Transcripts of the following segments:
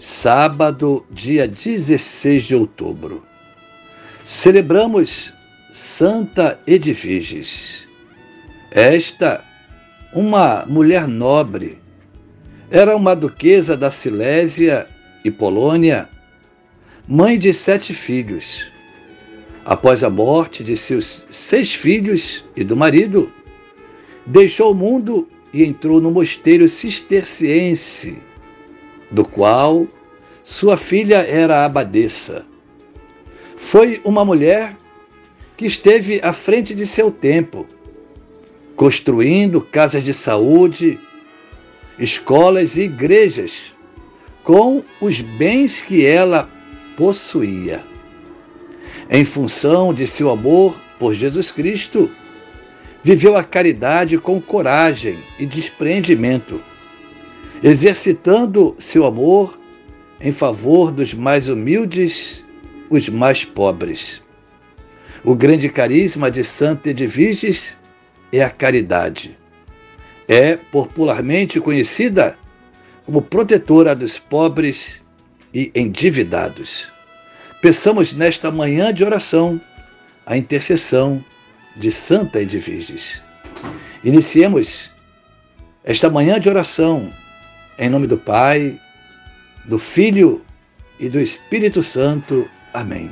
sábado, dia 16 de outubro, celebramos Santa Edviges. Esta, uma mulher nobre, era uma duquesa da Silésia e Polônia, mãe de sete filhos. Após a morte de seus seis filhos e do marido, deixou o mundo e entrou no mosteiro cisterciense do qual sua filha era abadesa. Foi uma mulher que esteve à frente de seu tempo, construindo casas de saúde, escolas e igrejas com os bens que ela possuía. Em função de seu amor por Jesus Cristo, viveu a caridade com coragem e desprendimento exercitando seu amor em favor dos mais humildes, os mais pobres. O grande carisma de Santa Edviges é a caridade. É popularmente conhecida como protetora dos pobres e endividados. Peçamos nesta manhã de oração a intercessão de Santa Edviges. Iniciemos esta manhã de oração em nome do Pai, do Filho e do Espírito Santo. Amém.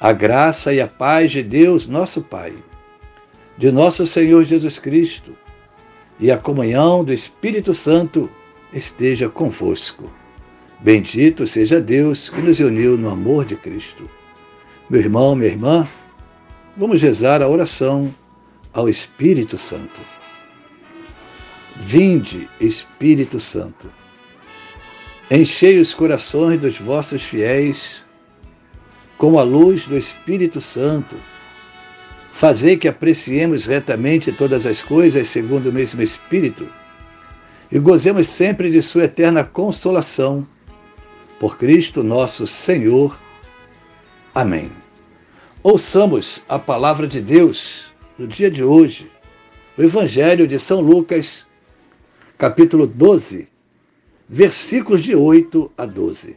A graça e a paz de Deus, nosso Pai, de nosso Senhor Jesus Cristo e a comunhão do Espírito Santo esteja convosco. Bendito seja Deus que nos uniu no amor de Cristo. Meu irmão, minha irmã, vamos rezar a oração ao Espírito Santo. Vinde, Espírito Santo, enchei os corações dos vossos fiéis com a luz do Espírito Santo. Fazei que apreciemos retamente todas as coisas segundo o mesmo Espírito e gozemos sempre de Sua eterna consolação. Por Cristo nosso Senhor. Amém. Ouçamos a palavra de Deus no dia de hoje, o Evangelho de São Lucas, capítulo 12, versículos de 8 a 12.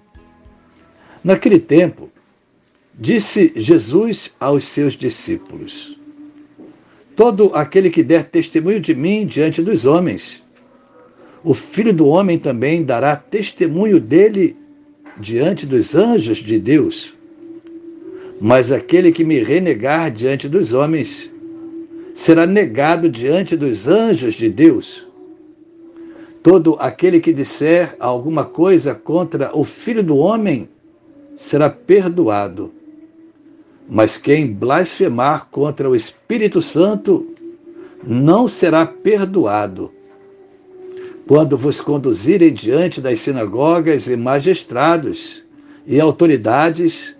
Naquele tempo, disse Jesus aos seus discípulos: Todo aquele que der testemunho de mim diante dos homens, o Filho do Homem também dará testemunho dele diante dos anjos de Deus. Mas aquele que me renegar diante dos homens, será negado diante dos anjos de Deus. Todo aquele que disser alguma coisa contra o Filho do Homem será perdoado. Mas quem blasfemar contra o Espírito Santo não será perdoado. Quando vos conduzirem diante das sinagogas e magistrados e autoridades,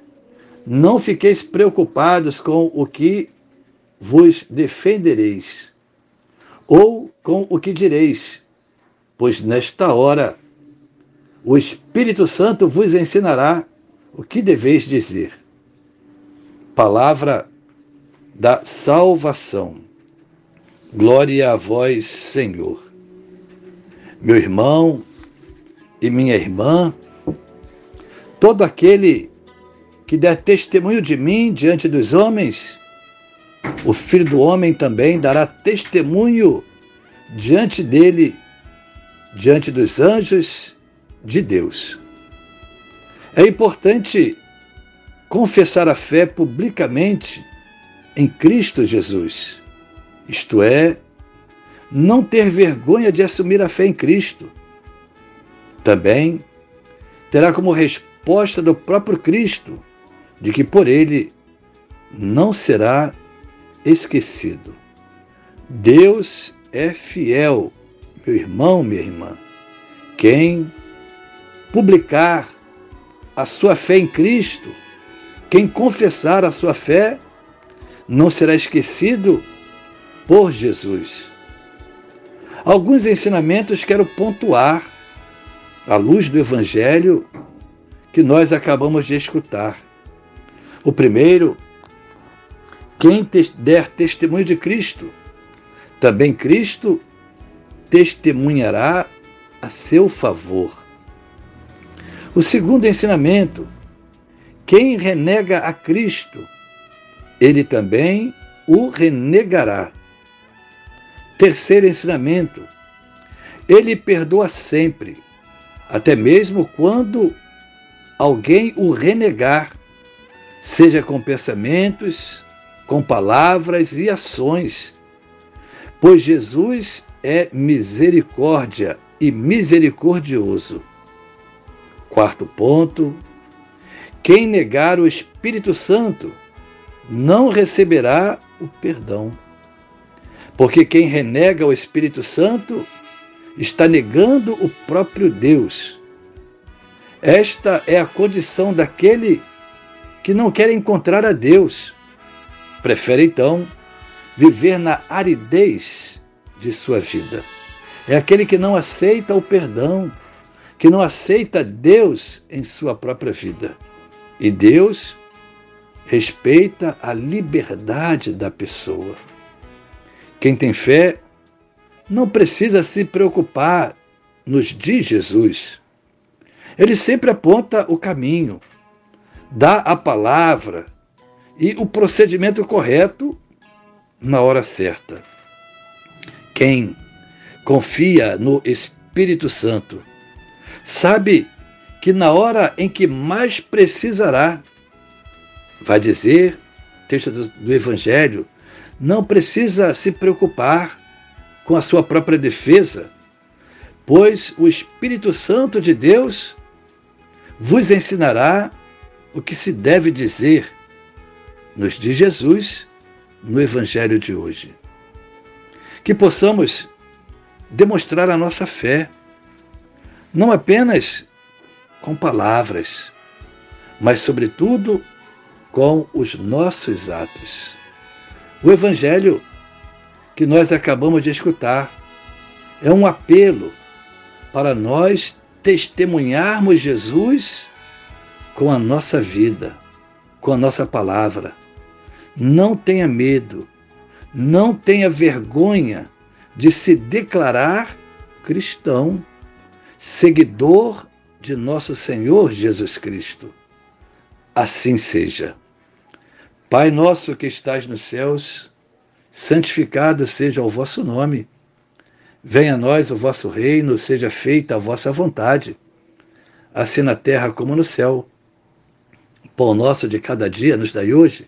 não fiqueis preocupados com o que vos defendereis, ou com o que direis pois nesta hora o Espírito Santo vos ensinará o que deveis dizer. Palavra da salvação. Glória a vós, Senhor. Meu irmão e minha irmã, todo aquele que der testemunho de mim diante dos homens, o Filho do Homem também dará testemunho diante dele diante dos anjos de Deus. É importante confessar a fé publicamente em Cristo Jesus, isto é, não ter vergonha de assumir a fé em Cristo. Também terá como resposta do próprio Cristo de que por ele não será esquecido. Deus é fiel meu irmão, minha irmã, quem publicar a sua fé em Cristo, quem confessar a sua fé, não será esquecido por Jesus. Alguns ensinamentos quero pontuar à luz do Evangelho que nós acabamos de escutar. O primeiro, quem der testemunho de Cristo, também Cristo testemunhará a seu favor. O segundo ensinamento, quem renega a Cristo, ele também o renegará. Terceiro ensinamento, ele perdoa sempre, até mesmo quando alguém o renegar, seja com pensamentos, com palavras e ações, pois Jesus é misericórdia e misericordioso. Quarto ponto: quem negar o Espírito Santo não receberá o perdão. Porque quem renega o Espírito Santo está negando o próprio Deus. Esta é a condição daquele que não quer encontrar a Deus. Prefere então viver na aridez de sua vida. É aquele que não aceita o perdão, que não aceita Deus em sua própria vida. E Deus respeita a liberdade da pessoa. Quem tem fé não precisa se preocupar, nos diz Jesus. Ele sempre aponta o caminho, dá a palavra e o procedimento correto na hora certa. Quem confia no Espírito Santo sabe que na hora em que mais precisará, vai dizer, texto do, do Evangelho, não precisa se preocupar com a sua própria defesa, pois o Espírito Santo de Deus vos ensinará o que se deve dizer, nos diz Jesus no Evangelho de hoje. Que possamos demonstrar a nossa fé, não apenas com palavras, mas, sobretudo, com os nossos atos. O Evangelho que nós acabamos de escutar é um apelo para nós testemunharmos Jesus com a nossa vida, com a nossa palavra. Não tenha medo, não tenha vergonha de se declarar cristão, seguidor de nosso Senhor Jesus Cristo. Assim seja. Pai nosso que estás nos céus, santificado seja o vosso nome. Venha a nós o vosso reino, seja feita a vossa vontade, assim na terra como no céu. O pão nosso de cada dia nos dai hoje.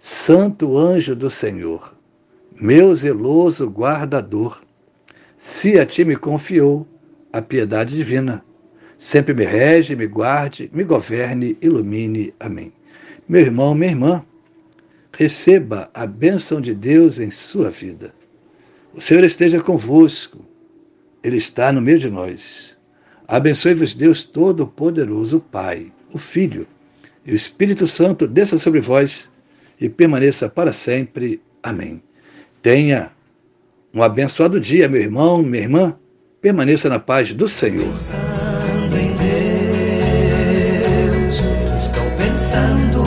Santo anjo do Senhor, meu zeloso guardador, se a ti me confiou a piedade divina, sempre me rege, me guarde, me governe, ilumine. Amém. Meu irmão, minha irmã, receba a bênção de Deus em sua vida. O Senhor esteja convosco, Ele está no meio de nós. Abençoe-vos, Deus Todo-Poderoso, Pai, o Filho e o Espírito Santo, desça sobre vós e permaneça para sempre. Amém. Tenha um abençoado dia, meu irmão, minha irmã. Permaneça na paz do Senhor. Pensando em Deus, estou pensando